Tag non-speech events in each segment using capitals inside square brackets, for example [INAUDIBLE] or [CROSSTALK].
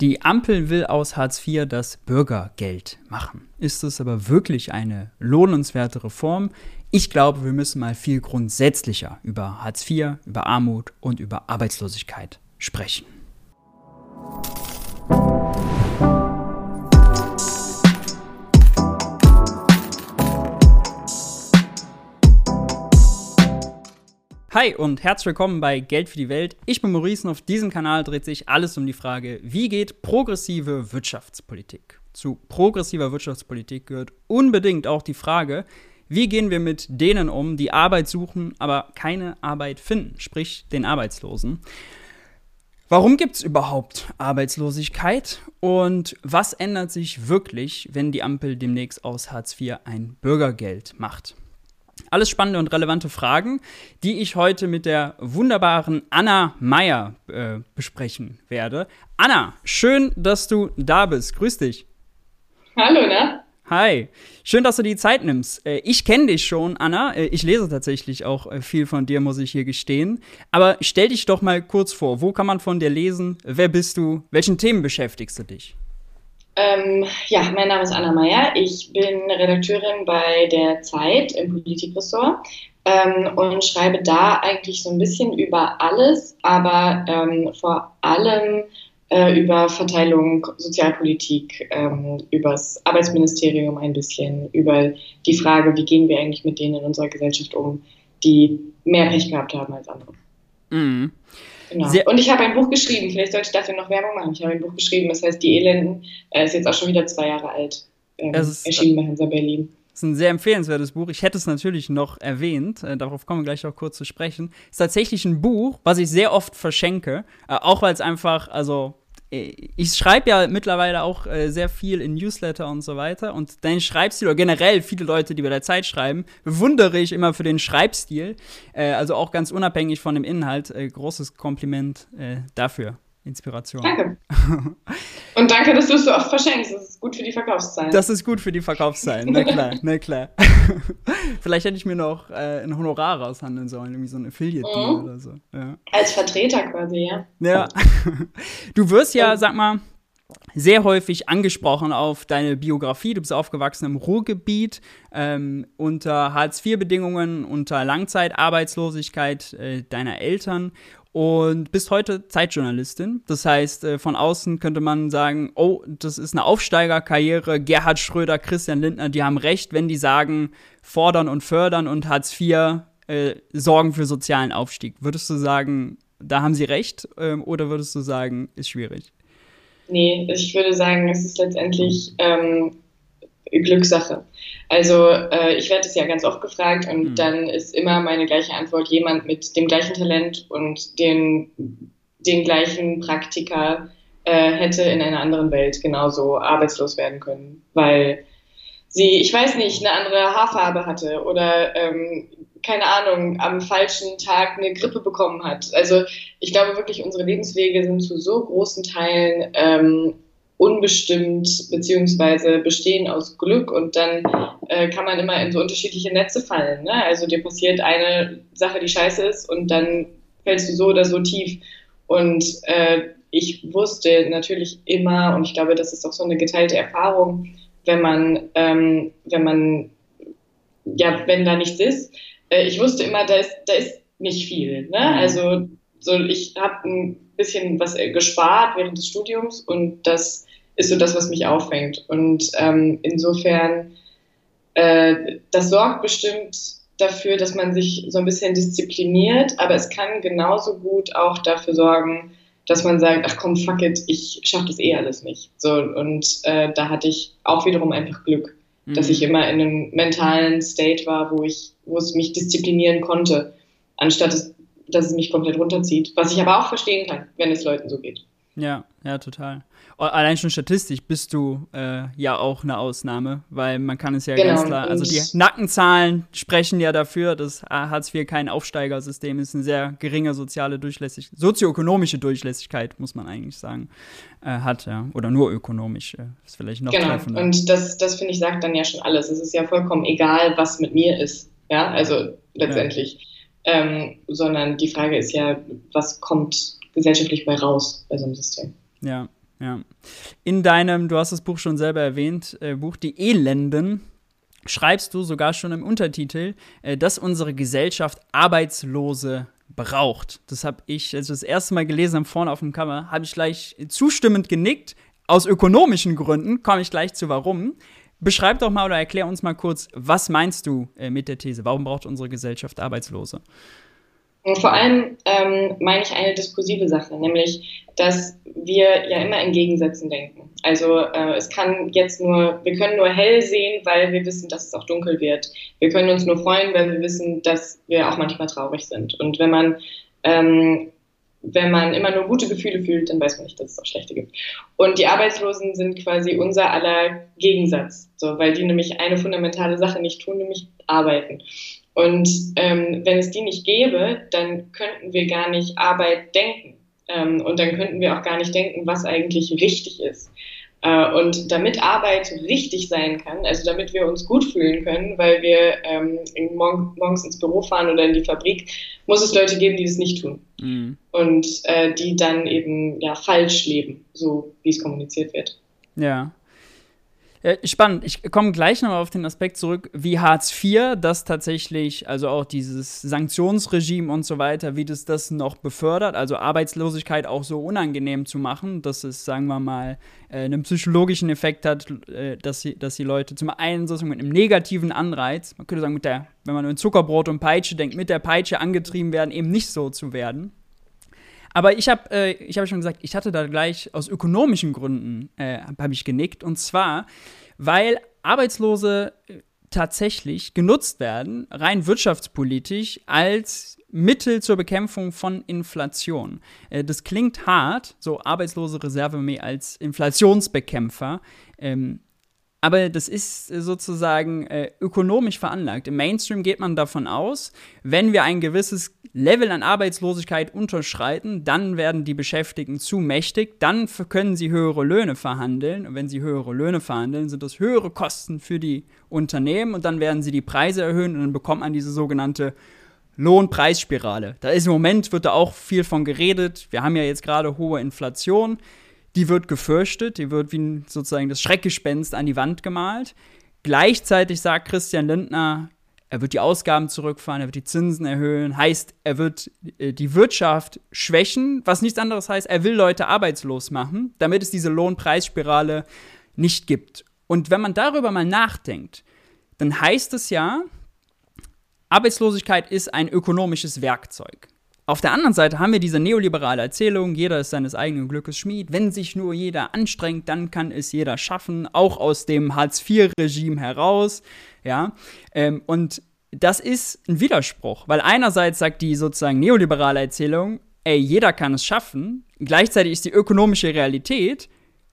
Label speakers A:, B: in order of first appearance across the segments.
A: Die Ampel will aus Hartz IV das Bürgergeld machen. Ist es aber wirklich eine lohnenswerte Reform? Ich glaube, wir müssen mal viel grundsätzlicher über Hartz IV, über Armut und über Arbeitslosigkeit sprechen. Hi und herzlich willkommen bei Geld für die Welt. Ich bin Maurice und auf diesem Kanal dreht sich alles um die Frage, wie geht progressive Wirtschaftspolitik? Zu progressiver Wirtschaftspolitik gehört unbedingt auch die Frage, wie gehen wir mit denen um, die Arbeit suchen, aber keine Arbeit finden, sprich den Arbeitslosen? Warum gibt es überhaupt Arbeitslosigkeit und was ändert sich wirklich, wenn die Ampel demnächst aus Hartz IV ein Bürgergeld macht? Alles spannende und relevante Fragen, die ich heute mit der wunderbaren Anna Meyer äh, besprechen werde. Anna, schön, dass du da bist. Grüß dich.
B: Hallo, ne?
A: Hi, schön, dass du die Zeit nimmst. Äh, ich kenne dich schon, Anna. Äh, ich lese tatsächlich auch äh, viel von dir, muss ich hier gestehen. Aber stell dich doch mal kurz vor. Wo kann man von dir lesen? Wer bist du? Welchen Themen beschäftigst du dich?
B: Ähm, ja, mein Name ist Anna Meyer. Ich bin Redakteurin bei der Zeit im Politikressort ähm, und schreibe da eigentlich so ein bisschen über alles, aber ähm, vor allem äh, über Verteilung, Sozialpolitik, ähm, das Arbeitsministerium ein bisschen, über die Frage, wie gehen wir eigentlich mit denen in unserer Gesellschaft um, die mehr Pech gehabt haben als andere. Mhm. Genau. Und ich habe ein Buch geschrieben, vielleicht sollte ich dafür noch Werbung machen. Ich habe ein Buch geschrieben, das heißt Die Elenden, ist jetzt auch schon wieder zwei Jahre alt, ähm, ist, erschienen bei Hansa Berlin.
A: Das ist ein sehr empfehlenswertes Buch. Ich hätte es natürlich noch erwähnt, äh, darauf kommen wir gleich auch kurz zu sprechen. Ist tatsächlich ein Buch, was ich sehr oft verschenke, äh, auch weil es einfach, also ich schreibe ja mittlerweile auch äh, sehr viel in Newsletter und so weiter. Und dein Schreibstil, oder generell viele Leute, die bei der Zeit schreiben, bewundere ich immer für den Schreibstil. Äh, also auch ganz unabhängig von dem Inhalt. Äh, großes Kompliment äh, dafür. Inspiration.
B: Danke. [LAUGHS] Und danke, dass du es so oft verschenkst. Das ist gut für die Verkaufszahlen.
A: Das ist gut für die Verkaufszahlen, na klar, na klar. [LAUGHS] Vielleicht hätte ich mir noch äh, ein Honorar raushandeln sollen, irgendwie so ein Affiliate-Deal mhm. oder so. Ja.
B: Als Vertreter quasi, ja.
A: Ja. [LAUGHS] Du wirst ja, sag mal, sehr häufig angesprochen auf deine Biografie. Du bist aufgewachsen im Ruhrgebiet ähm, unter Hartz-IV-Bedingungen, unter Langzeitarbeitslosigkeit äh, deiner Eltern und bist heute Zeitjournalistin. Das heißt, äh, von außen könnte man sagen, oh, das ist eine Aufsteigerkarriere. Gerhard Schröder, Christian Lindner, die haben recht, wenn die sagen, fordern und fördern und Hartz IV äh, sorgen für sozialen Aufstieg. Würdest du sagen, da haben sie recht ähm, oder würdest du sagen, ist schwierig?
B: Nee, ich würde sagen, es ist letztendlich ähm, Glückssache. Also äh, ich werde es ja ganz oft gefragt und mhm. dann ist immer meine gleiche Antwort jemand mit dem gleichen Talent und den, den gleichen Praktika äh, hätte in einer anderen Welt genauso arbeitslos werden können, weil sie, ich weiß nicht, eine andere Haarfarbe hatte oder ähm, keine Ahnung, am falschen Tag eine Grippe bekommen hat. Also ich glaube wirklich, unsere Lebenswege sind zu so großen Teilen ähm, unbestimmt beziehungsweise bestehen aus Glück und dann äh, kann man immer in so unterschiedliche Netze fallen. Ne? Also dir passiert eine Sache, die scheiße ist und dann fällst du so oder so tief. Und äh, ich wusste natürlich immer, und ich glaube, das ist auch so eine geteilte Erfahrung, wenn man, ähm, wenn man, ja, wenn da nichts ist, äh, ich wusste immer, da ist, da ist nicht viel. Ne? Mhm. Also so, ich habe ein bisschen was gespart während des Studiums und das ist so das, was mich auffängt. Und ähm, insofern, äh, das sorgt bestimmt dafür, dass man sich so ein bisschen diszipliniert, aber es kann genauso gut auch dafür sorgen, dass man sagt, ach komm, fuck it, ich schaffe das eh alles nicht. So, und äh, da hatte ich auch wiederum einfach Glück, mhm. dass ich immer in einem mentalen State war, wo ich, wo es mich disziplinieren konnte, anstatt es, dass es mich komplett runterzieht. Was ich aber auch verstehen kann, wenn es Leuten so geht.
A: Ja, ja, total. Allein schon statistisch bist du äh, ja auch eine Ausnahme, weil man kann es ja genau. ganz klar, also die Nackenzahlen sprechen ja dafür, dass Hartz IV kein Aufsteigersystem ist, eine sehr geringe soziale Durchlässigkeit, sozioökonomische Durchlässigkeit, muss man eigentlich sagen, äh, hat, ja. Oder nur ökonomisch, äh, ist vielleicht noch
B: Genau, treffender. und das, das finde ich, sagt dann ja schon alles. Es ist ja vollkommen egal, was mit mir ist, ja, also letztendlich. Ja. Ähm, sondern die Frage ist ja, was kommt gesellschaftlich bei raus bei so einem System.
A: Ja, Ja. In deinem, du hast das Buch schon selber erwähnt, äh, Buch Die Elenden, schreibst du sogar schon im Untertitel, äh, dass unsere Gesellschaft Arbeitslose braucht. Das habe ich, als ich das erste Mal gelesen habe, vorne auf dem Cover, habe ich gleich zustimmend genickt. Aus ökonomischen Gründen komme ich gleich zu warum. Beschreib doch mal oder erklär uns mal kurz, was meinst du äh, mit der These? Warum braucht unsere Gesellschaft Arbeitslose?
B: Und vor allem ähm, meine ich eine diskursive Sache, nämlich, dass wir ja immer in Gegensätzen denken. Also äh, es kann jetzt nur, wir können nur hell sehen, weil wir wissen, dass es auch dunkel wird. Wir können uns nur freuen, weil wir wissen, dass wir auch manchmal traurig sind. Und wenn man ähm, wenn man immer nur gute Gefühle fühlt, dann weiß man nicht, dass es auch schlechte gibt. Und die Arbeitslosen sind quasi unser aller Gegensatz, so, weil die nämlich eine fundamentale Sache nicht tun, nämlich arbeiten. Und ähm, wenn es die nicht gäbe, dann könnten wir gar nicht Arbeit denken. Ähm, und dann könnten wir auch gar nicht denken, was eigentlich richtig ist. Äh, und damit Arbeit richtig sein kann, also damit wir uns gut fühlen können, weil wir ähm, morgens ins Büro fahren oder in die Fabrik, muss es Leute geben, die das nicht tun. Mhm. Und äh, die dann eben ja falsch leben, so wie es kommuniziert wird.
A: Ja. Ja, spannend. Ich komme gleich nochmal auf den Aspekt zurück, wie Hartz IV das tatsächlich, also auch dieses Sanktionsregime und so weiter, wie das das noch befördert, also Arbeitslosigkeit auch so unangenehm zu machen, dass es, sagen wir mal, äh, einen psychologischen Effekt hat, äh, dass, sie, dass die Leute zum einen sozusagen mit einem negativen Anreiz, man könnte sagen, mit der, wenn man an Zuckerbrot und Peitsche denkt, mit der Peitsche angetrieben werden, eben nicht so zu werden. Aber ich habe äh, ich hab schon gesagt, ich hatte da gleich aus ökonomischen Gründen äh, habe ich genickt. Und zwar, weil Arbeitslose äh, tatsächlich genutzt werden, rein wirtschaftspolitisch, als Mittel zur Bekämpfung von Inflation. Äh, das klingt hart, so arbeitslose Reserve mehr als Inflationsbekämpfer. Ähm, aber das ist sozusagen äh, ökonomisch veranlagt. Im Mainstream geht man davon aus, wenn wir ein gewisses Level an Arbeitslosigkeit unterschreiten, dann werden die Beschäftigten zu mächtig, dann können sie höhere Löhne verhandeln. Und wenn sie höhere Löhne verhandeln, sind das höhere Kosten für die Unternehmen und dann werden sie die Preise erhöhen und dann bekommt man diese sogenannte Lohnpreisspirale. Da ist im Moment, wird da auch viel von geredet. Wir haben ja jetzt gerade hohe Inflation. Die wird gefürchtet, die wird wie sozusagen das Schreckgespenst an die Wand gemalt. Gleichzeitig sagt Christian Lindner, er wird die Ausgaben zurückfahren, er wird die Zinsen erhöhen, heißt, er wird äh, die Wirtschaft schwächen, was nichts anderes heißt, er will Leute arbeitslos machen, damit es diese Lohnpreisspirale nicht gibt. Und wenn man darüber mal nachdenkt, dann heißt es ja, Arbeitslosigkeit ist ein ökonomisches Werkzeug. Auf der anderen Seite haben wir diese neoliberale Erzählung, jeder ist seines eigenen Glückes Schmied. Wenn sich nur jeder anstrengt, dann kann es jeder schaffen, auch aus dem Hartz-IV-Regime heraus. Ja, ähm, und das ist ein Widerspruch, weil einerseits sagt die sozusagen neoliberale Erzählung, ey, jeder kann es schaffen. Gleichzeitig ist die ökonomische Realität,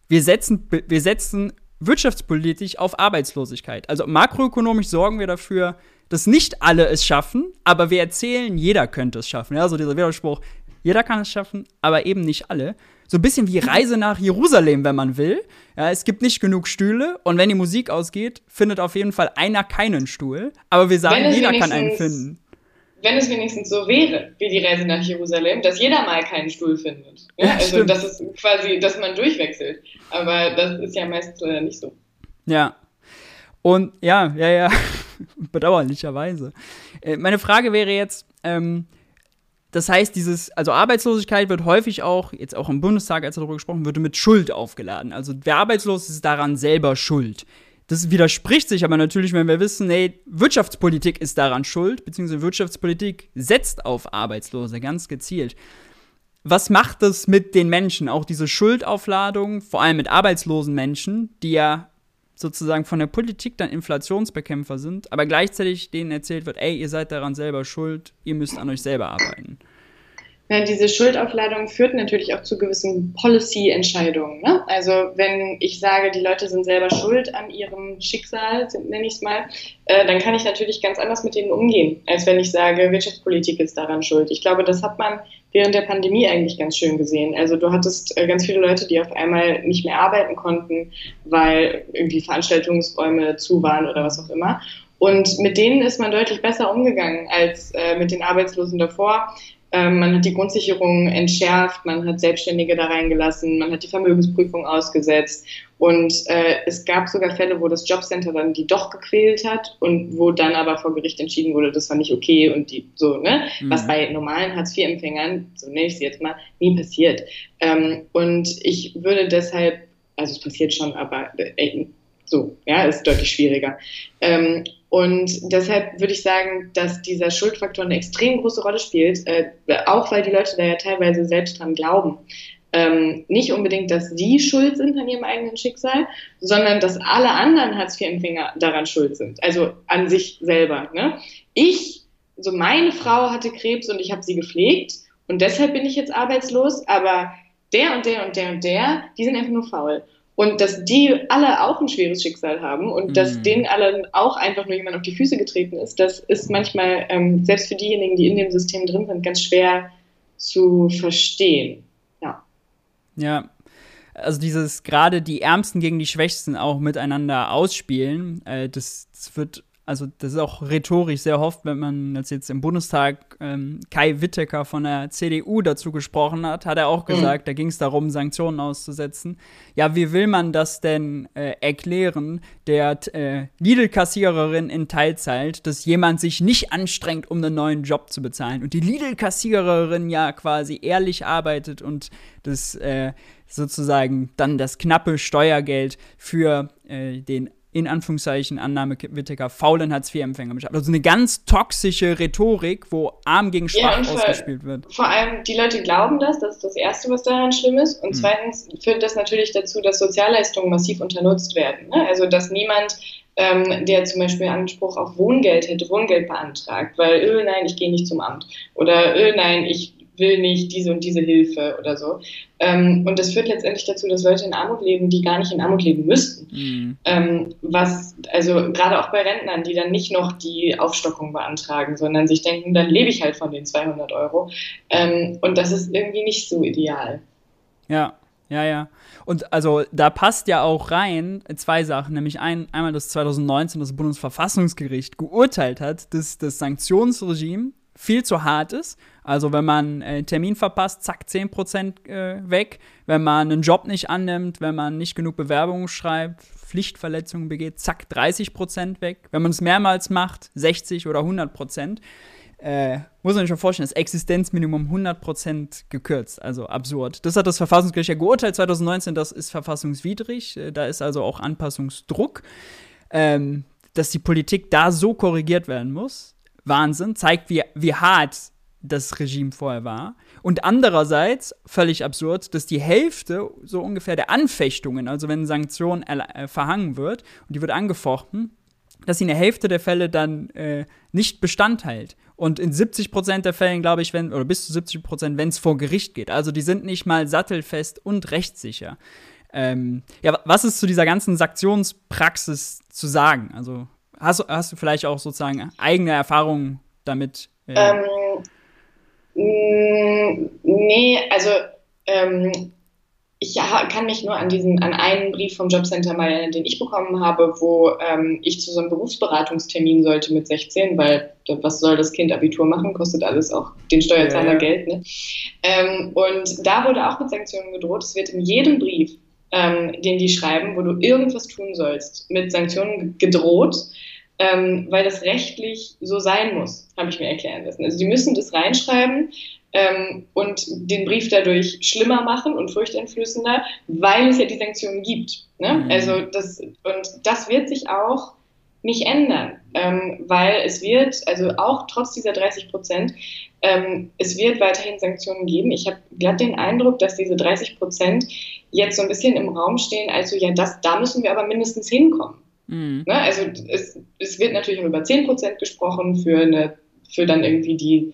A: wir setzen, wir setzen wirtschaftspolitisch auf Arbeitslosigkeit. Also makroökonomisch sorgen wir dafür, dass nicht alle es schaffen, aber wir erzählen, jeder könnte es schaffen. Ja, so dieser Widerspruch, jeder kann es schaffen, aber eben nicht alle. So ein bisschen wie Reise nach Jerusalem, wenn man will. Ja, es gibt nicht genug Stühle und wenn die Musik ausgeht, findet auf jeden Fall einer keinen Stuhl. Aber wir sagen, jeder kann einen finden.
B: Wenn es wenigstens so wäre, wie die Reise nach Jerusalem, dass jeder mal keinen Stuhl findet. Ja, also, stimmt. das ist quasi, dass man durchwechselt. Aber das ist ja meistens leider nicht so.
A: Ja. Und ja, ja, ja. [LAUGHS] Bedauerlicherweise. Äh, meine Frage wäre jetzt, ähm, das heißt, dieses, also Arbeitslosigkeit wird häufig auch, jetzt auch im Bundestag, als darüber gesprochen wird, mit Schuld aufgeladen. Also wer arbeitslos ist, daran selber schuld. Das widerspricht sich aber natürlich, wenn wir wissen, nee, Wirtschaftspolitik ist daran schuld, beziehungsweise Wirtschaftspolitik setzt auf Arbeitslose ganz gezielt. Was macht das mit den Menschen? Auch diese Schuldaufladung, vor allem mit arbeitslosen Menschen, die ja sozusagen von der Politik dann Inflationsbekämpfer sind, aber gleichzeitig denen erzählt wird, ey, ihr seid daran selber schuld, ihr müsst an euch selber arbeiten.
B: Ja, diese Schuldaufladung führt natürlich auch zu gewissen Policy-Entscheidungen. Ne? Also wenn ich sage, die Leute sind selber schuld an ihrem Schicksal, nenne ich es mal, äh, dann kann ich natürlich ganz anders mit denen umgehen, als wenn ich sage, Wirtschaftspolitik ist daran schuld. Ich glaube, das hat man während der Pandemie eigentlich ganz schön gesehen. Also du hattest äh, ganz viele Leute, die auf einmal nicht mehr arbeiten konnten, weil irgendwie Veranstaltungsräume zu waren oder was auch immer. Und mit denen ist man deutlich besser umgegangen als äh, mit den Arbeitslosen davor, Ähm, man hat die Grundsicherung entschärft, man hat Selbstständige da reingelassen, man hat die Vermögensprüfung ausgesetzt und äh, es gab sogar Fälle, wo das Jobcenter dann die doch gequält hat und wo dann aber vor Gericht entschieden wurde, das war nicht okay und die so, ne? Mhm. Was bei normalen Hartz-IV-Empfängern, so nenne ich sie jetzt mal, nie passiert. Ähm, und ich würde deshalb, also es passiert schon, aber äh, so, ja, ist deutlich schwieriger. Ähm, und deshalb würde ich sagen, dass dieser Schuldfaktor eine extrem große Rolle spielt, äh, auch weil die Leute da ja teilweise selbst dran glauben. Ähm, nicht unbedingt, dass sie schuld sind an ihrem eigenen Schicksal, sondern dass alle anderen Hartz-IV-Empfänger daran schuld sind. Also an sich selber. Ne? Ich, so meine Frau hatte Krebs und ich habe sie gepflegt und deshalb bin ich jetzt arbeitslos, aber der und der und der und der, die sind einfach nur faul. Und dass die alle auch ein schweres Schicksal haben und mhm. dass denen allen auch einfach nur jemand auf die Füße getreten ist, das ist manchmal, ähm, selbst für diejenigen, die in dem System drin sind, ganz schwer zu verstehen. Ja.
A: Ja. Also dieses gerade die Ärmsten gegen die Schwächsten auch miteinander ausspielen, äh, das, das wird also das ist auch rhetorisch sehr oft, wenn man als jetzt im Bundestag ähm, Kai Wittecker von der CDU dazu gesprochen hat, hat er auch mhm. gesagt, mhm. da ging es darum, Sanktionen auszusetzen. Ja, wie will man das denn äh, erklären, der äh, Lidl-Kassiererin in Teilzeit, dass jemand sich nicht anstrengt, um einen neuen Job zu bezahlen und die Lidl-Kassiererin ja quasi ehrlich arbeitet und das äh, sozusagen dann das knappe Steuergeld für äh, den in Anführungszeichen Annahmewittiger faulen Hartz-IV-Empfänger beschafft. Also eine ganz toxische Rhetorik, wo arm gegen schwach ja, ausgespielt wird.
B: Vor allem die Leute glauben das, das ist das Erste, was daran schlimm ist. Und mhm. zweitens führt das natürlich dazu, dass Sozialleistungen massiv unternutzt werden. Ne? Also dass niemand ähm, der zum Beispiel Anspruch auf Wohngeld hätte, Wohngeld beantragt, weil, öh, nein, ich gehe nicht zum Amt. Oder, öh, nein, ich will nicht diese und diese Hilfe oder so. Ähm, und das führt letztendlich dazu, dass Leute in Armut leben, die gar nicht in Armut leben müssten. Mhm. Ähm, was, also gerade auch bei Rentnern, die dann nicht noch die Aufstockung beantragen, sondern sich denken, dann lebe ich halt von den 200 Euro. Ähm, und das ist irgendwie nicht so ideal.
A: Ja, ja, ja. Und also da passt ja auch rein zwei Sachen, nämlich ein, einmal, dass 2019 das Bundesverfassungsgericht geurteilt hat, dass das Sanktionsregime viel zu hart ist. Also wenn man einen Termin verpasst, zack, 10% äh, weg. Wenn man einen Job nicht annimmt, wenn man nicht genug Bewerbungen schreibt, Pflichtverletzungen begeht, zack, 30% weg. Wenn man es mehrmals macht, 60 oder 100%. Äh, muss man sich schon vorstellen, das Existenzminimum 100% gekürzt, also absurd. Das hat das Verfassungsgericht ja geurteilt 2019, das ist verfassungswidrig, äh, da ist also auch Anpassungsdruck. Ähm, dass die Politik da so korrigiert werden muss, Wahnsinn, zeigt, wie, wie hart das Regime vorher war. Und andererseits, völlig absurd, dass die Hälfte so ungefähr der Anfechtungen, also wenn Sanktionen äh, verhangen wird und die wird angefochten, dass sie in der Hälfte der Fälle dann äh, nicht Bestand hält. Und in 70 Prozent der Fällen, glaube ich, wenn, oder bis zu 70 Prozent, wenn es vor Gericht geht. Also die sind nicht mal sattelfest und rechtssicher. Ähm, ja, was ist zu dieser ganzen Sanktionspraxis zu sagen? Also Hast, hast du vielleicht auch sozusagen eigene Erfahrungen damit?
B: Äh? Ähm, mm, nee, also ähm, ich kann mich nur an diesen, an einen Brief vom Jobcenter mal erinnern, den ich bekommen habe, wo ähm, ich zu so einem Berufsberatungstermin sollte mit 16, weil was soll das Kind Abitur machen, kostet alles auch den Steuerzahler ja. Geld. Ne? Ähm, und da wurde auch mit Sanktionen gedroht. Es wird in jedem Brief, ähm, den die schreiben, wo du irgendwas tun sollst, mit Sanktionen gedroht ähm, weil das rechtlich so sein muss, habe ich mir erklären lassen. Also die müssen das reinschreiben ähm, und den Brief dadurch schlimmer machen und furchteinflößender, weil es ja die Sanktionen gibt. Ne? Mhm. Also das, und das wird sich auch nicht ändern, ähm, weil es wird, also auch trotz dieser 30 Prozent, ähm, es wird weiterhin Sanktionen geben. Ich habe glatt den Eindruck, dass diese 30 Prozent jetzt so ein bisschen im Raum stehen, also ja, das, da müssen wir aber mindestens hinkommen. Mhm. Ne? Also es, es wird natürlich über 10% gesprochen für, eine, für dann irgendwie die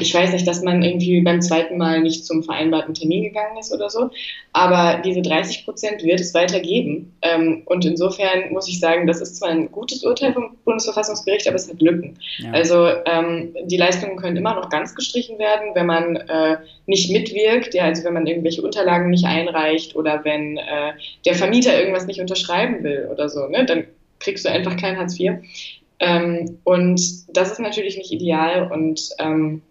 B: ich weiß nicht, dass man irgendwie beim zweiten Mal nicht zum vereinbarten Termin gegangen ist oder so, aber diese 30 Prozent wird es weitergeben. Ähm, und insofern muss ich sagen, das ist zwar ein gutes Urteil vom Bundesverfassungsgericht, aber es hat Lücken. Ja. Also ähm, die Leistungen können immer noch ganz gestrichen werden, wenn man äh, nicht mitwirkt, ja, also wenn man irgendwelche Unterlagen nicht einreicht oder wenn äh, der Vermieter irgendwas nicht unterschreiben will oder so, ne, dann kriegst du einfach kein Hartz IV. Ähm, und das ist natürlich nicht ideal und ähm,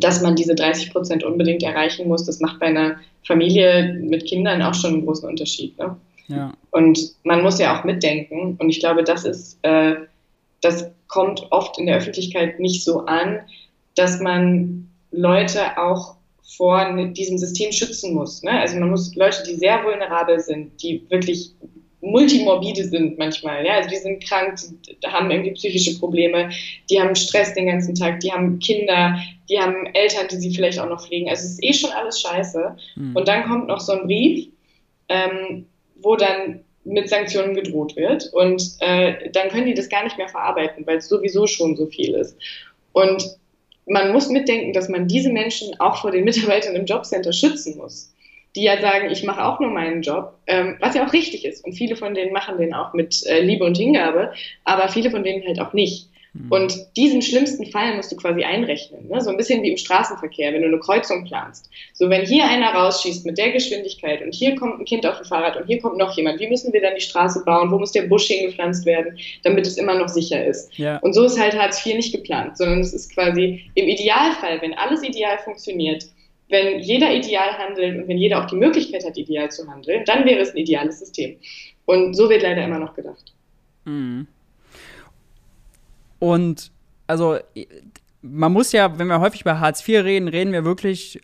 B: dass man diese 30 Prozent unbedingt erreichen muss, das macht bei einer Familie mit Kindern auch schon einen großen Unterschied. Ne? Ja. Und man muss ja auch mitdenken. Und ich glaube, das ist, äh, das kommt oft in der Öffentlichkeit nicht so an, dass man Leute auch vor diesem System schützen muss. Ne? Also man muss Leute, die sehr vulnerabel sind, die wirklich multimorbide sind manchmal. Ja? Also die sind krank, die haben irgendwie psychische Probleme, die haben Stress den ganzen Tag, die haben Kinder, die haben Eltern, die sie vielleicht auch noch pflegen. Also es ist eh schon alles scheiße. Mhm. Und dann kommt noch so ein Brief, ähm, wo dann mit Sanktionen gedroht wird. Und äh, dann können die das gar nicht mehr verarbeiten, weil es sowieso schon so viel ist. Und man muss mitdenken, dass man diese Menschen auch vor den Mitarbeitern im Jobcenter schützen muss. Die ja sagen, ich mache auch nur meinen Job, ähm, was ja auch richtig ist. Und viele von denen machen den auch mit äh, Liebe und Hingabe, aber viele von denen halt auch nicht. Mhm. Und diesen schlimmsten Fall musst du quasi einrechnen. Ne? So ein bisschen wie im Straßenverkehr, wenn du eine Kreuzung planst. So, wenn hier einer rausschießt mit der Geschwindigkeit und hier kommt ein Kind auf dem Fahrrad und hier kommt noch jemand, wie müssen wir dann die Straße bauen? Wo muss der Busch hingepflanzt werden, damit es immer noch sicher ist? Ja. Und so ist halt Hartz IV nicht geplant, sondern es ist quasi im Idealfall, wenn alles ideal funktioniert, wenn jeder ideal handelt und wenn jeder auch die Möglichkeit hat, ideal zu handeln, dann wäre es ein ideales System. Und so wird leider immer noch gedacht.
A: Mhm. Und also man muss ja, wenn wir häufig über Hartz IV reden, reden wir wirklich,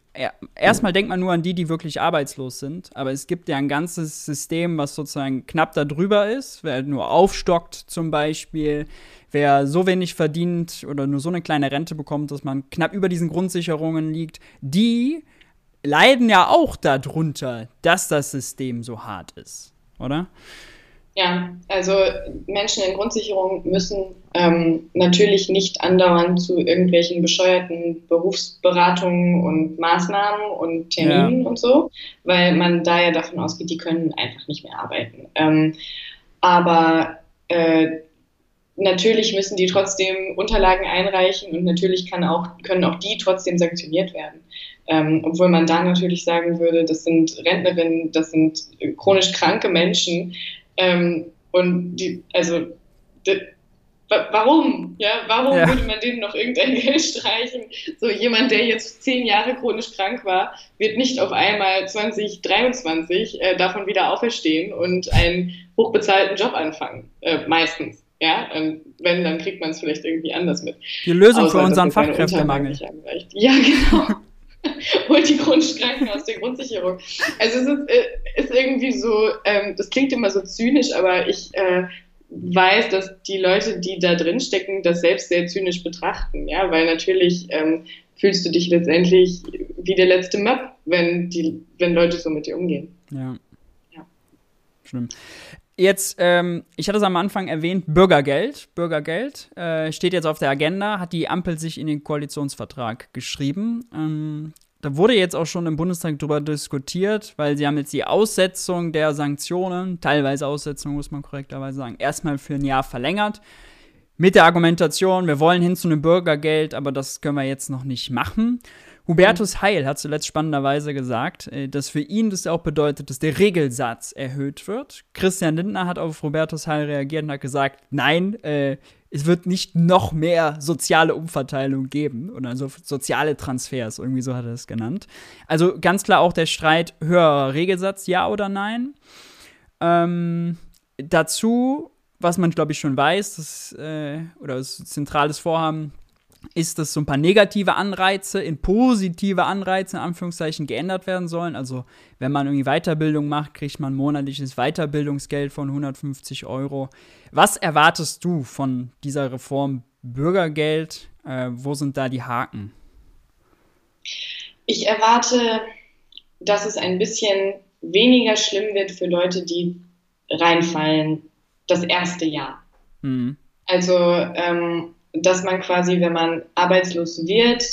A: erstmal denkt man nur an die, die wirklich arbeitslos sind. Aber es gibt ja ein ganzes System, was sozusagen knapp darüber ist, wer nur aufstockt zum Beispiel, wer so wenig verdient oder nur so eine kleine Rente bekommt, dass man knapp über diesen Grundsicherungen liegt, die leiden ja auch darunter, dass das System so hart ist, oder?
B: Ja, also Menschen in Grundsicherung müssen ähm, natürlich nicht andauernd zu irgendwelchen bescheuerten Berufsberatungen und Maßnahmen und Terminen ja. und so, weil man da ja davon ausgeht, die können einfach nicht mehr arbeiten. Ähm, aber äh, natürlich müssen die trotzdem Unterlagen einreichen und natürlich kann auch, können auch die trotzdem sanktioniert werden. Ähm, obwohl man da natürlich sagen würde, das sind Rentnerinnen, das sind chronisch kranke Menschen, ähm, und die, also, warum? Ja, warum ja. würde man denen noch irgendein [LAUGHS] Geld streichen? So jemand, der jetzt zehn Jahre chronisch krank war, wird nicht auf einmal 2023 äh, davon wieder auferstehen und einen hochbezahlten Job anfangen. Äh, meistens. Ja, und wenn, dann kriegt man es vielleicht irgendwie anders mit.
A: Die Lösung Außer, für unseren Fachkräftemangel.
B: Ja, genau. [LAUGHS] holt die Grundstreifen aus der Grundsicherung. Also es ist, äh, ist irgendwie so, ähm, das klingt immer so zynisch, aber ich äh, weiß, dass die Leute, die da drin stecken, das selbst sehr zynisch betrachten, ja, weil natürlich ähm, fühlst du dich letztendlich wie der letzte Map, wenn die, wenn Leute so mit dir umgehen.
A: Ja. ja. Schlimm. Jetzt, ähm, ich hatte es am Anfang erwähnt, Bürgergeld. Bürgergeld äh, steht jetzt auf der Agenda, hat die Ampel sich in den Koalitionsvertrag geschrieben. Ähm, da wurde jetzt auch schon im Bundestag darüber diskutiert, weil sie haben jetzt die Aussetzung der Sanktionen, teilweise Aussetzung muss man korrekterweise sagen, erstmal für ein Jahr verlängert. Mit der Argumentation, wir wollen hin zu einem Bürgergeld, aber das können wir jetzt noch nicht machen. Hubertus Heil hat zuletzt spannenderweise gesagt, äh, dass für ihn das auch bedeutet, dass der Regelsatz erhöht wird. Christian Lindner hat auf Hubertus Heil reagiert und hat gesagt, nein, äh, es wird nicht noch mehr soziale Umverteilung geben oder so soziale Transfers, irgendwie so hat er es genannt. Also ganz klar auch der Streit, höherer Regelsatz, ja oder nein. Ähm, dazu, was man glaube ich schon weiß, das, äh, oder das zentrales Vorhaben ist, dass so ein paar negative Anreize in positive Anreize in Anführungszeichen geändert werden sollen. Also wenn man irgendwie Weiterbildung macht, kriegt man monatliches Weiterbildungsgeld von 150 Euro. Was erwartest du von dieser Reform Bürgergeld? Äh, wo sind da die Haken?
B: Ich erwarte, dass es ein bisschen weniger schlimm wird für Leute, die reinfallen das erste Jahr. Mhm. Also ähm, dass man quasi, wenn man arbeitslos wird,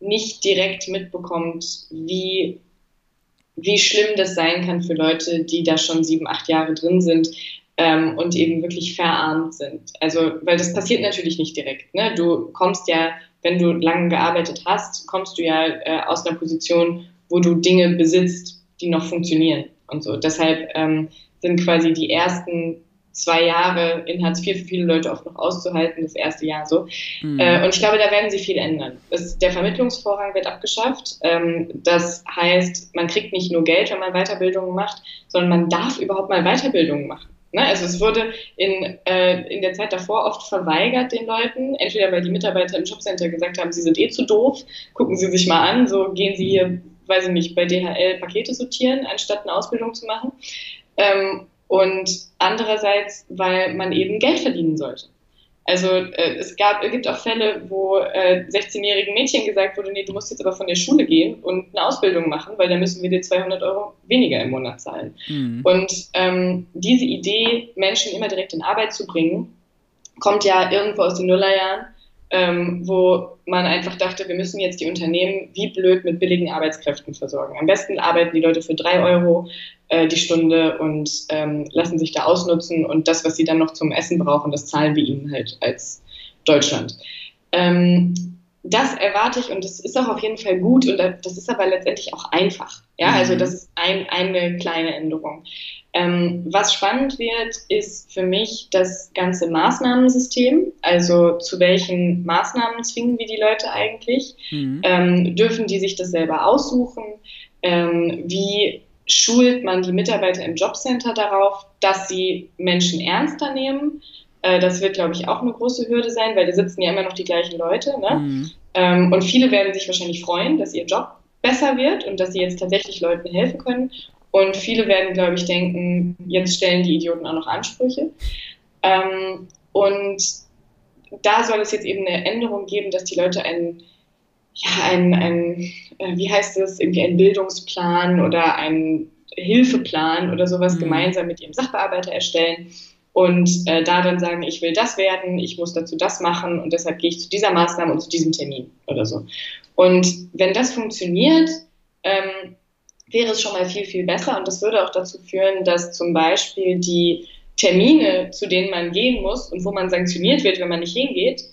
B: nicht direkt mitbekommt, wie, wie schlimm das sein kann für Leute, die da schon sieben, acht Jahre drin sind ähm, und eben wirklich verarmt sind. Also, weil das passiert natürlich nicht direkt. Ne? Du kommst ja, wenn du lange gearbeitet hast, kommst du ja äh, aus einer Position, wo du Dinge besitzt, die noch funktionieren und so. Deshalb ähm, sind quasi die ersten zwei Jahre in Hartz IV für viele Leute oft noch auszuhalten, das erste Jahr so. Mhm. Äh, und ich glaube, da werden sie viel ändern. Das, der Vermittlungsvorrang wird abgeschafft. Ähm, das heißt, man kriegt nicht nur Geld, wenn man Weiterbildungen macht, sondern man darf überhaupt mal Weiterbildungen machen. Ne? Also es wurde in, äh, in der Zeit davor oft verweigert den Leuten, entweder weil die Mitarbeiter im Jobcenter gesagt haben, sie sind eh zu doof, gucken Sie sich mal an, so gehen Sie hier, weiß ich nicht, bei DHL Pakete sortieren, anstatt eine Ausbildung zu machen. Ähm, und andererseits, weil man eben Geld verdienen sollte. Also äh, es gab, es gibt auch Fälle, wo äh, 16-jährigen Mädchen gesagt wurde, nee, du musst jetzt aber von der Schule gehen und eine Ausbildung machen, weil dann müssen wir dir 200 Euro weniger im Monat zahlen. Mhm. Und ähm, diese Idee, Menschen immer direkt in Arbeit zu bringen, kommt ja irgendwo aus den Nullerjahren ähm, wo man einfach dachte, wir müssen jetzt die Unternehmen wie blöd mit billigen Arbeitskräften versorgen. Am besten arbeiten die Leute für drei Euro äh, die Stunde und ähm, lassen sich da ausnutzen und das, was sie dann noch zum Essen brauchen, das zahlen wir ihnen halt als Deutschland. Ähm, das erwarte ich und das ist auch auf jeden Fall gut und das ist aber letztendlich auch einfach. Ja, also mhm. das ist ein, eine kleine Änderung. Ähm, was spannend wird, ist für mich das ganze Maßnahmensystem. Also zu welchen Maßnahmen zwingen wir die Leute eigentlich? Mhm. Ähm, dürfen die sich das selber aussuchen? Ähm, wie schult man die Mitarbeiter im Jobcenter darauf, dass sie Menschen ernster nehmen? Äh, das wird, glaube ich, auch eine große Hürde sein, weil da sitzen ja immer noch die gleichen Leute. Ne? Mhm. Ähm, und viele werden sich wahrscheinlich freuen, dass ihr Job besser wird und dass sie jetzt tatsächlich Leuten helfen können. Und viele werden, glaube ich, denken, jetzt stellen die Idioten auch noch Ansprüche. Ähm, und da soll es jetzt eben eine Änderung geben, dass die Leute einen, ja, ein, ein äh, wie heißt es, irgendwie einen Bildungsplan oder einen Hilfeplan oder sowas mhm. gemeinsam mit ihrem Sachbearbeiter erstellen und äh, da dann sagen, ich will das werden, ich muss dazu das machen und deshalb gehe ich zu dieser Maßnahme und zu diesem Termin oder so. Und wenn das funktioniert, ähm, wäre es schon mal viel, viel besser. Und das würde auch dazu führen, dass zum Beispiel die Termine, zu denen man gehen muss und wo man sanktioniert wird, wenn man nicht hingeht,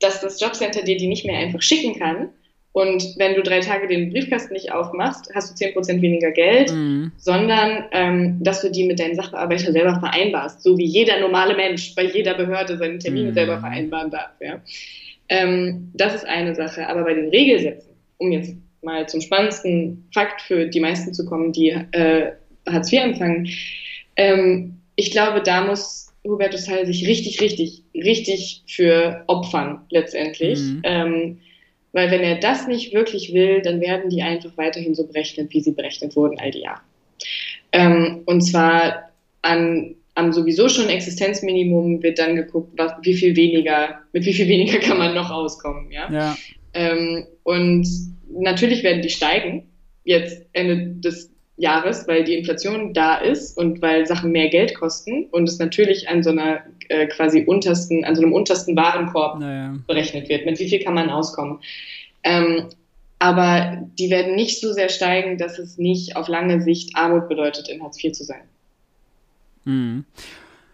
B: dass das Jobcenter dir die nicht mehr einfach schicken kann. Und wenn du drei Tage den Briefkasten nicht aufmachst, hast du zehn Prozent weniger Geld, mhm. sondern ähm, dass du die mit deinen Sachbearbeiter selber vereinbarst, so wie jeder normale Mensch bei jeder Behörde seine Termine mhm. selber vereinbaren darf. Ja. Ähm, das ist eine Sache. Aber bei den Regelsätzen, um jetzt mal zum spannendsten Fakt für die meisten zu kommen, die äh, Hartz IV empfangen. Ähm, ich glaube, da muss Hubertus Heil sich richtig, richtig, richtig für opfern letztendlich. Mhm. Ähm, weil wenn er das nicht wirklich will, dann werden die einfach weiterhin so berechnet, wie sie berechnet wurden all die Jahre. Ähm, und zwar an, am sowieso schon Existenzminimum wird dann geguckt, was, wie viel weniger, mit wie viel weniger kann man noch auskommen. Ja. ja. Ähm, und natürlich werden die steigen jetzt Ende des Jahres, weil die Inflation da ist und weil Sachen mehr Geld kosten und es natürlich an so einer äh, quasi untersten, an so einem untersten Warenkorb naja. berechnet wird. Mit wie viel kann man auskommen? Ähm, aber die werden nicht so sehr steigen, dass es nicht auf lange Sicht Armut bedeutet, in Hartz IV zu sein. Mhm.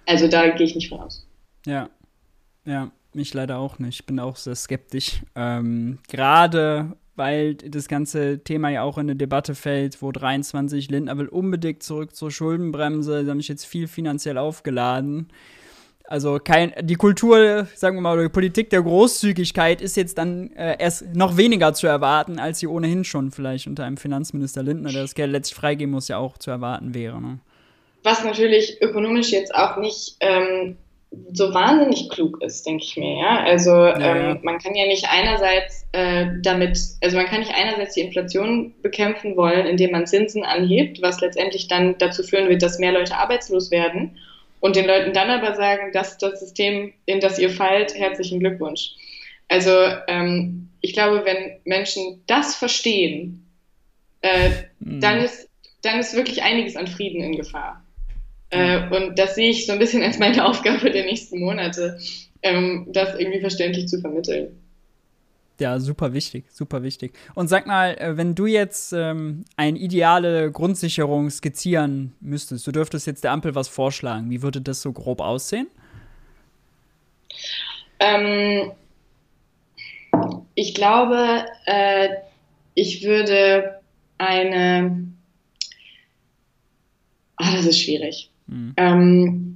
B: Also da gehe ich nicht von aus.
A: Ja, ja, mich leider auch nicht. Ich bin auch sehr skeptisch. Ähm, Gerade weil das ganze Thema ja auch in eine Debatte fällt, wo 23 Lindner will unbedingt zurück zur Schuldenbremse, sie haben sich jetzt viel finanziell aufgeladen. Also kein, die Kultur, sagen wir mal, oder die Politik der Großzügigkeit ist jetzt dann äh, erst noch weniger zu erwarten, als sie ohnehin schon vielleicht unter einem Finanzminister Lindner, der das Geld letztlich freigeben muss, ja auch zu erwarten wäre. Ne?
B: Was natürlich ökonomisch jetzt auch nicht ähm, so wahnsinnig klug ist, denke ich mir. Ja? Also ja, ja. Ähm, man kann ja nicht einerseits äh, damit, also man kann nicht einerseits die Inflation bekämpfen wollen, indem man Zinsen anhebt, was letztendlich dann dazu führen wird, dass mehr Leute arbeitslos werden und den Leuten dann aber sagen, dass das System, in das ihr fallt, herzlichen Glückwunsch. Also ähm, ich glaube, wenn Menschen das verstehen, äh, mhm. dann ist dann ist wirklich einiges an Frieden in Gefahr. Äh, und das sehe ich so ein bisschen als meine [LAUGHS] Aufgabe der nächsten Monate, ähm, das irgendwie verständlich zu vermitteln.
A: Ja, super wichtig, super wichtig. Und sag mal, äh, wenn du jetzt ähm, eine ideale Grundsicherung skizzieren müsstest, du dürftest jetzt der Ampel was vorschlagen, wie würde das so grob aussehen?
B: Ähm, ich glaube, äh, ich würde eine. Ah, das ist schwierig. Mhm. Ähm,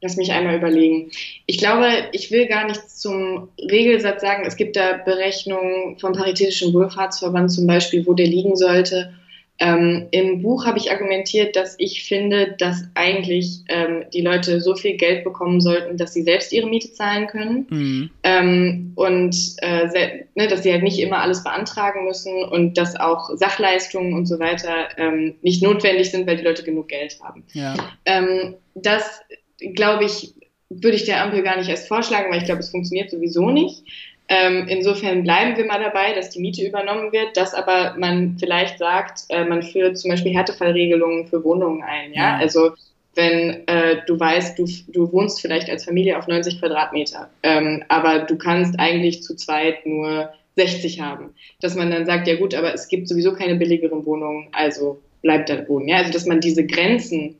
B: Lass mich einmal überlegen. Ich glaube, ich will gar nichts zum Regelsatz sagen. Es gibt da Berechnungen vom Paritätischen Wohlfahrtsverband zum Beispiel, wo der liegen sollte. Ähm, Im Buch habe ich argumentiert, dass ich finde, dass eigentlich ähm, die Leute so viel Geld bekommen sollten, dass sie selbst ihre Miete zahlen können mhm. ähm, und äh, ne, dass sie halt nicht immer alles beantragen müssen und dass auch Sachleistungen und so weiter ähm, nicht notwendig sind, weil die Leute genug Geld haben. Ja. Ähm, das, glaube ich, würde ich der Ampel gar nicht erst vorschlagen, weil ich glaube, es funktioniert sowieso nicht. Ähm, insofern bleiben wir mal dabei, dass die Miete übernommen wird, dass aber man vielleicht sagt, äh, man führt zum Beispiel Härtefallregelungen für Wohnungen ein. Ja, ja. also wenn äh, du weißt, du, du wohnst vielleicht als Familie auf 90 Quadratmeter, ähm, aber du kannst eigentlich zu zweit nur 60 haben, dass man dann sagt, ja gut, aber es gibt sowieso keine billigeren Wohnungen, also bleibt da wohnen. Ja, also dass man diese Grenzen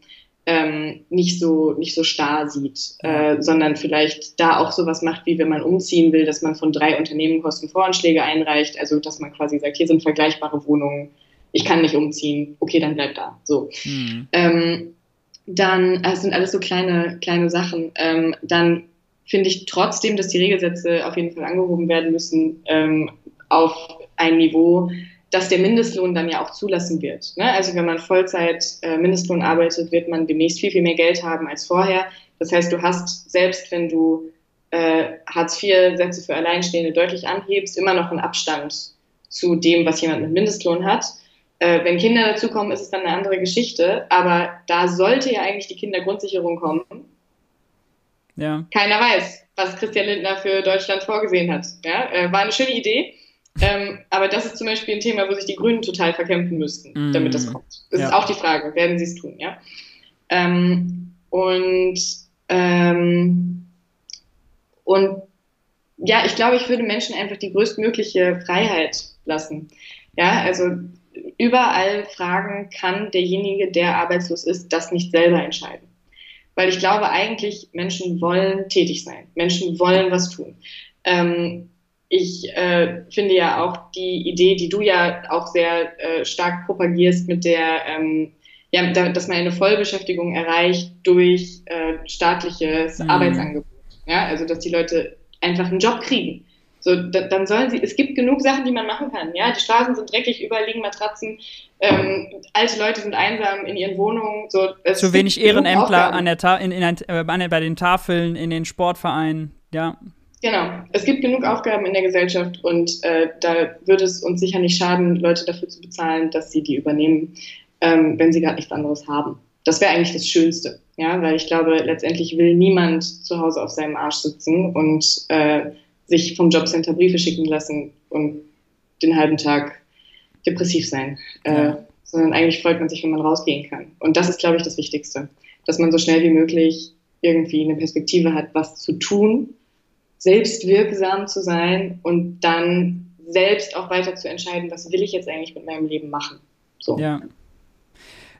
B: ähm, nicht so nicht so starr sieht, äh, sondern vielleicht da auch sowas macht, wie wenn man umziehen will, dass man von drei Unternehmen Kostenvoranschläge einreicht, also dass man quasi sagt, hier sind vergleichbare Wohnungen, ich kann nicht umziehen, okay, dann bleib da. So. Mhm. Ähm, dann, das sind alles so kleine, kleine Sachen. Ähm, dann finde ich trotzdem, dass die Regelsätze auf jeden Fall angehoben werden müssen ähm, auf ein Niveau, dass der Mindestlohn dann ja auch zulassen wird. Ne? Also wenn man Vollzeit äh, Mindestlohn arbeitet, wird man demnächst viel, viel mehr Geld haben als vorher. Das heißt, du hast, selbst wenn du äh, Hartz-IV-Sätze für Alleinstehende deutlich anhebst, immer noch einen Abstand zu dem, was jemand mit Mindestlohn hat. Äh, wenn Kinder dazukommen, ist es dann eine andere Geschichte. Aber da sollte ja eigentlich die Kindergrundsicherung kommen. Ja. Keiner weiß, was Christian Lindner für Deutschland vorgesehen hat. Ja? Äh, war eine schöne Idee. Ähm, aber das ist zum Beispiel ein Thema, wo sich die Grünen total verkämpfen müssten, mm. damit das kommt. Das ja. ist auch die Frage, werden sie es tun, ja? Ähm, und, ähm, und ja, ich glaube, ich würde Menschen einfach die größtmögliche Freiheit lassen. Ja, also überall fragen, kann derjenige, der arbeitslos ist, das nicht selber entscheiden. Weil ich glaube eigentlich, Menschen wollen tätig sein. Menschen wollen was tun. Ähm, ich äh, finde ja auch die Idee, die du ja auch sehr äh, stark propagierst mit der, ähm, ja, da, dass man eine Vollbeschäftigung erreicht durch äh, staatliches mhm. Arbeitsangebot. Ja, also dass die Leute einfach einen Job kriegen. So, da, dann sollen sie, es gibt genug Sachen, die man machen kann. Ja, die Straßen sind dreckig, überall liegen Matratzen, ähm, alte Leute sind einsam in ihren Wohnungen. So,
A: Zu wenig Ehrenämtler an der Ta in, in, äh, bei den Tafeln, in den Sportvereinen, ja.
B: Genau, es gibt genug Aufgaben in der Gesellschaft und äh, da würde es uns sicher nicht schaden, Leute dafür zu bezahlen, dass sie die übernehmen, ähm, wenn sie gerade nichts anderes haben. Das wäre eigentlich das Schönste, ja, weil ich glaube, letztendlich will niemand zu Hause auf seinem Arsch sitzen und äh, sich vom Jobcenter Briefe schicken lassen und den halben Tag depressiv sein, äh, sondern eigentlich freut man sich, wenn man rausgehen kann. Und das ist, glaube ich, das Wichtigste, dass man so schnell wie möglich irgendwie eine Perspektive hat, was zu tun selbstwirksam zu sein und dann selbst auch weiter zu entscheiden, was will ich jetzt eigentlich mit meinem Leben machen. So.
A: Ja.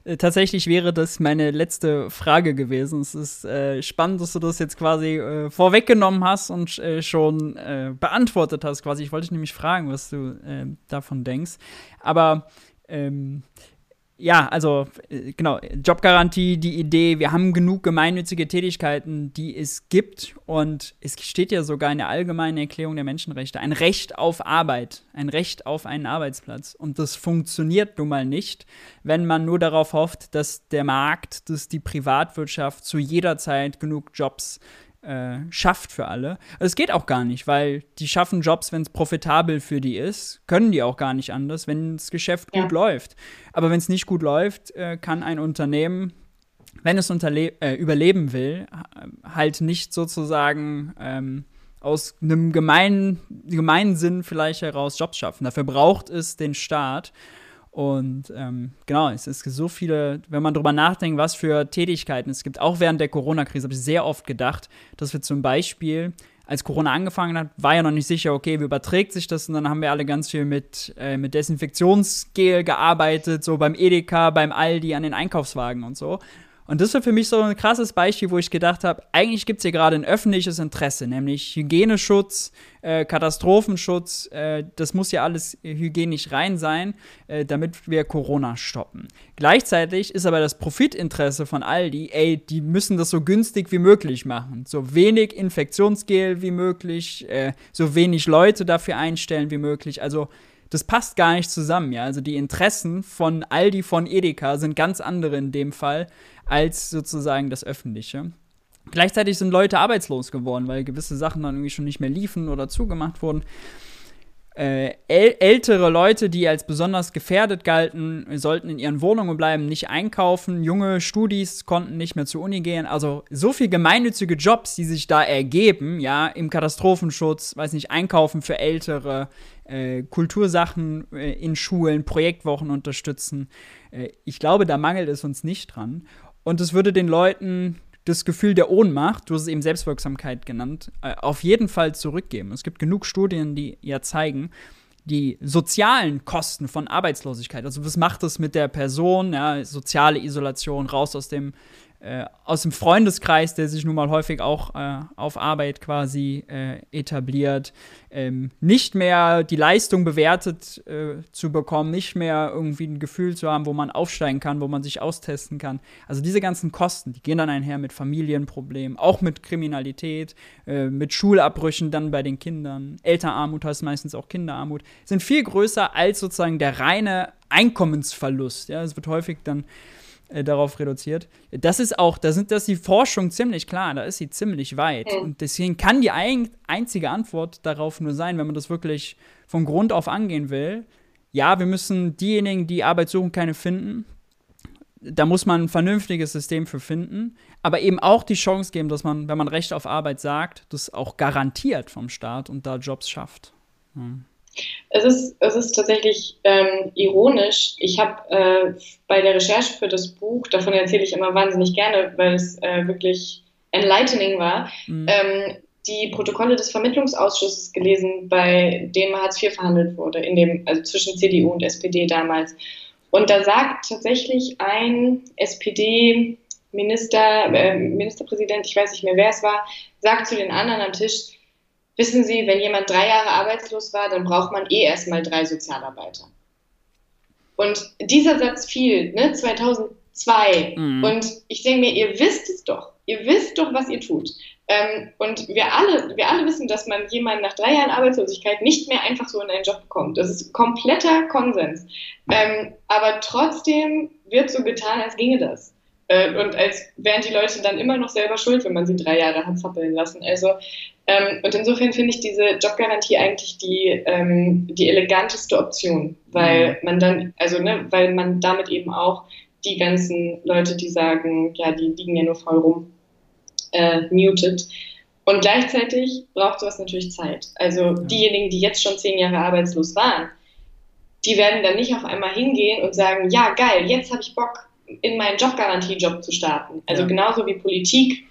A: Äh, tatsächlich wäre das meine letzte Frage gewesen. Es ist äh, spannend, dass du das jetzt quasi äh, vorweggenommen hast und äh, schon äh, beantwortet hast. Quasi, ich wollte dich nämlich fragen, was du äh, davon denkst. Aber ähm, ja, also äh, genau, Jobgarantie, die Idee, wir haben genug gemeinnützige Tätigkeiten, die es gibt. Und es steht ja sogar in der allgemeinen Erklärung der Menschenrechte ein Recht auf Arbeit, ein Recht auf einen Arbeitsplatz. Und das funktioniert nun mal nicht, wenn man nur darauf hofft, dass der Markt, dass die Privatwirtschaft zu jeder Zeit genug Jobs äh, schafft für alle. Also es geht auch gar nicht, weil die schaffen Jobs, wenn es profitabel für die ist, können die auch gar nicht anders, wenn das Geschäft ja. gut läuft. Aber wenn es nicht gut läuft, äh, kann ein Unternehmen, wenn es äh, überleben will, halt nicht sozusagen ähm, aus einem gemeinen, gemeinen Sinn vielleicht heraus Jobs schaffen. Dafür braucht es den Staat. Und ähm, genau, es ist so viele, wenn man drüber nachdenkt, was für Tätigkeiten es gibt, auch während der Corona-Krise habe ich sehr oft gedacht, dass wir zum Beispiel, als Corona angefangen hat, war ja noch nicht sicher, okay, wie überträgt sich das? Und dann haben wir alle ganz viel mit, äh, mit Desinfektionsgel gearbeitet, so beim Edeka, beim Aldi, an den Einkaufswagen und so. Und das war für mich so ein krasses Beispiel, wo ich gedacht habe, eigentlich gibt es hier gerade ein öffentliches Interesse, nämlich Hygieneschutz, äh, Katastrophenschutz. Äh, das muss ja alles hygienisch rein sein, äh, damit wir Corona stoppen. Gleichzeitig ist aber das Profitinteresse von Aldi, ey, die müssen das so günstig wie möglich machen. So wenig Infektionsgel wie möglich, äh, so wenig Leute dafür einstellen wie möglich. Also das passt gar nicht zusammen, ja. Also die Interessen von Aldi, von Edeka sind ganz andere in dem Fall als sozusagen das Öffentliche. Gleichzeitig sind Leute arbeitslos geworden, weil gewisse Sachen dann irgendwie schon nicht mehr liefen oder zugemacht wurden. Äh, äl ältere Leute, die als besonders gefährdet galten, sollten in ihren Wohnungen bleiben, nicht einkaufen. Junge Studis konnten nicht mehr zur Uni gehen. Also so viel gemeinnützige Jobs, die sich da ergeben, ja, im Katastrophenschutz, weiß nicht, Einkaufen für Ältere, äh, Kultursachen äh, in Schulen, Projektwochen unterstützen. Äh, ich glaube, da mangelt es uns nicht dran. Und es würde den Leuten das Gefühl der Ohnmacht, du hast es eben Selbstwirksamkeit genannt, äh, auf jeden Fall zurückgeben. Es gibt genug Studien, die ja zeigen, die sozialen Kosten von Arbeitslosigkeit, also was macht es mit der Person, ja, soziale Isolation, raus aus dem äh, aus dem Freundeskreis, der sich nun mal häufig auch äh, auf Arbeit quasi äh, etabliert, ähm, nicht mehr die Leistung bewertet äh, zu bekommen, nicht mehr irgendwie ein Gefühl zu haben, wo man aufsteigen kann, wo man sich austesten kann. Also diese ganzen Kosten, die gehen dann einher mit Familienproblemen, auch mit Kriminalität, äh, mit Schulabbrüchen dann bei den Kindern. Elternarmut heißt meistens auch Kinderarmut, sind viel größer als sozusagen der reine Einkommensverlust. Ja, es wird häufig dann äh, darauf reduziert. Das ist auch, da sind das die Forschung ziemlich klar, da ist sie ziemlich weit. Mhm. Und deswegen kann die ein, einzige Antwort darauf nur sein, wenn man das wirklich von Grund auf angehen will. Ja, wir müssen diejenigen, die Arbeit suchen, keine finden. Da muss man ein vernünftiges System für finden, aber eben auch die Chance geben, dass man, wenn man Recht auf Arbeit sagt, das auch garantiert vom Staat und da Jobs schafft. Ja.
B: Es ist, es ist tatsächlich ähm, ironisch. Ich habe äh, bei der Recherche für das Buch, davon erzähle ich immer wahnsinnig gerne, weil es äh, wirklich enlightening war, mhm. ähm, die Protokolle des Vermittlungsausschusses gelesen, bei dem Hartz IV verhandelt wurde, in dem, also zwischen CDU und SPD damals. Und da sagt tatsächlich ein SPD-Minister, äh, Ministerpräsident, ich weiß nicht mehr, wer es war, sagt zu den anderen am Tisch, Wissen Sie, wenn jemand drei Jahre arbeitslos war, dann braucht man eh erstmal drei Sozialarbeiter. Und dieser Satz fiel, ne, 2002. Mhm. Und ich denke mir, ihr wisst es doch. Ihr wisst doch, was ihr tut. Ähm, und wir alle, wir alle wissen, dass man jemanden nach drei Jahren Arbeitslosigkeit nicht mehr einfach so in einen Job bekommt. Das ist kompletter Konsens. Ähm, aber trotzdem wird so getan, als ginge das. Äh, und als wären die Leute dann immer noch selber schuld, wenn man sie drei Jahre hat zappeln lassen. Also, ähm, und insofern finde ich diese Jobgarantie eigentlich die, ähm, die eleganteste Option, weil mhm. man dann, also, ne, weil man damit eben auch die ganzen Leute, die sagen, ja, die liegen ja nur voll rum, äh, mutet. Und gleichzeitig braucht sowas natürlich Zeit. Also diejenigen, die jetzt schon zehn Jahre arbeitslos waren, die werden dann nicht auf einmal hingehen und sagen, ja, geil, jetzt habe ich Bock, in meinen Jobgarantiejob zu starten. Also ja. genauso wie Politik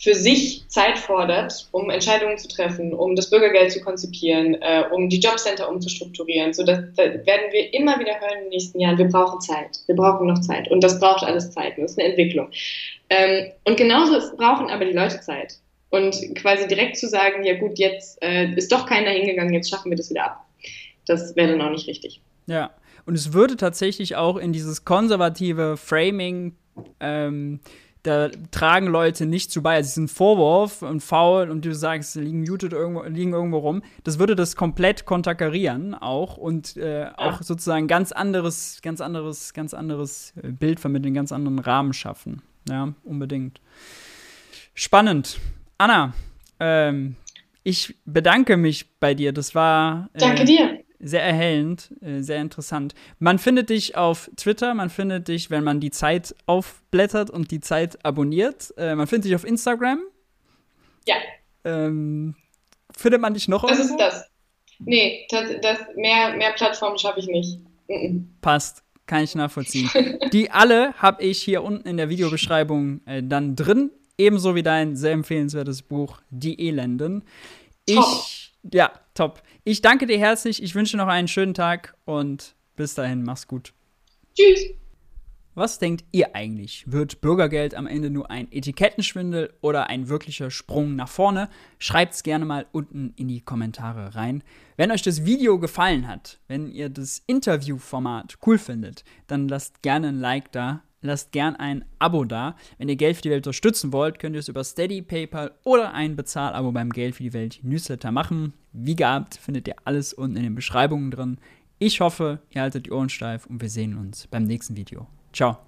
B: für sich Zeit fordert, um Entscheidungen zu treffen, um das Bürgergeld zu konzipieren, äh, um die Jobcenter umzustrukturieren. So dass, da werden wir immer wieder hören in den nächsten Jahren, wir brauchen Zeit, wir brauchen noch Zeit. Und das braucht alles Zeit, das ist eine Entwicklung. Ähm, und genauso brauchen aber die Leute Zeit. Und quasi direkt zu sagen, ja gut, jetzt äh, ist doch keiner hingegangen, jetzt schaffen wir das wieder ab. Das wäre dann auch nicht richtig.
A: Ja, und es würde tatsächlich auch in dieses konservative Framing, ähm, da tragen Leute nicht zu bei. Also diesen Vorwurf und faul und du sagst, sie liegen muted irgendwo, liegen irgendwo rum, das würde das komplett konterkarieren auch und äh, auch sozusagen ganz anderes, ganz anderes, ganz anderes äh, Bild vermitteln, ganz anderen Rahmen schaffen. Ja, unbedingt. Spannend. Anna, ähm, ich bedanke mich bei dir. Das war.
B: Äh, Danke dir
A: sehr erhellend, äh, sehr interessant. Man findet dich auf Twitter, man findet dich, wenn man die Zeit aufblättert und die Zeit abonniert. Äh, man findet dich auf Instagram.
B: Ja.
A: Ähm, findet man dich noch
B: Das irgendwo? ist das. Nee, das, das, mehr, mehr Plattformen schaffe ich nicht.
A: Mhm. Passt, kann ich nachvollziehen. [LAUGHS] die alle habe ich hier unten in der Videobeschreibung äh, dann drin. Ebenso wie dein sehr empfehlenswertes Buch Die Elenden. Ich, ja, top. Ich danke dir herzlich. Ich wünsche noch einen schönen Tag und bis dahin, mach's gut.
B: Tschüss.
A: Was denkt ihr eigentlich? Wird Bürgergeld am Ende nur ein Etikettenschwindel oder ein wirklicher Sprung nach vorne? Schreibt es gerne mal unten in die Kommentare rein. Wenn euch das Video gefallen hat, wenn ihr das Interviewformat cool findet, dann lasst gerne ein Like da. Lasst gern ein Abo da. Wenn ihr Geld für die Welt unterstützen wollt, könnt ihr es über Steady, PayPal oder ein Bezahlabo beim Geld für die Welt Newsletter machen. Wie gehabt, findet ihr alles unten in den Beschreibungen drin. Ich hoffe, ihr haltet die Ohren steif und wir sehen uns beim nächsten Video. Ciao.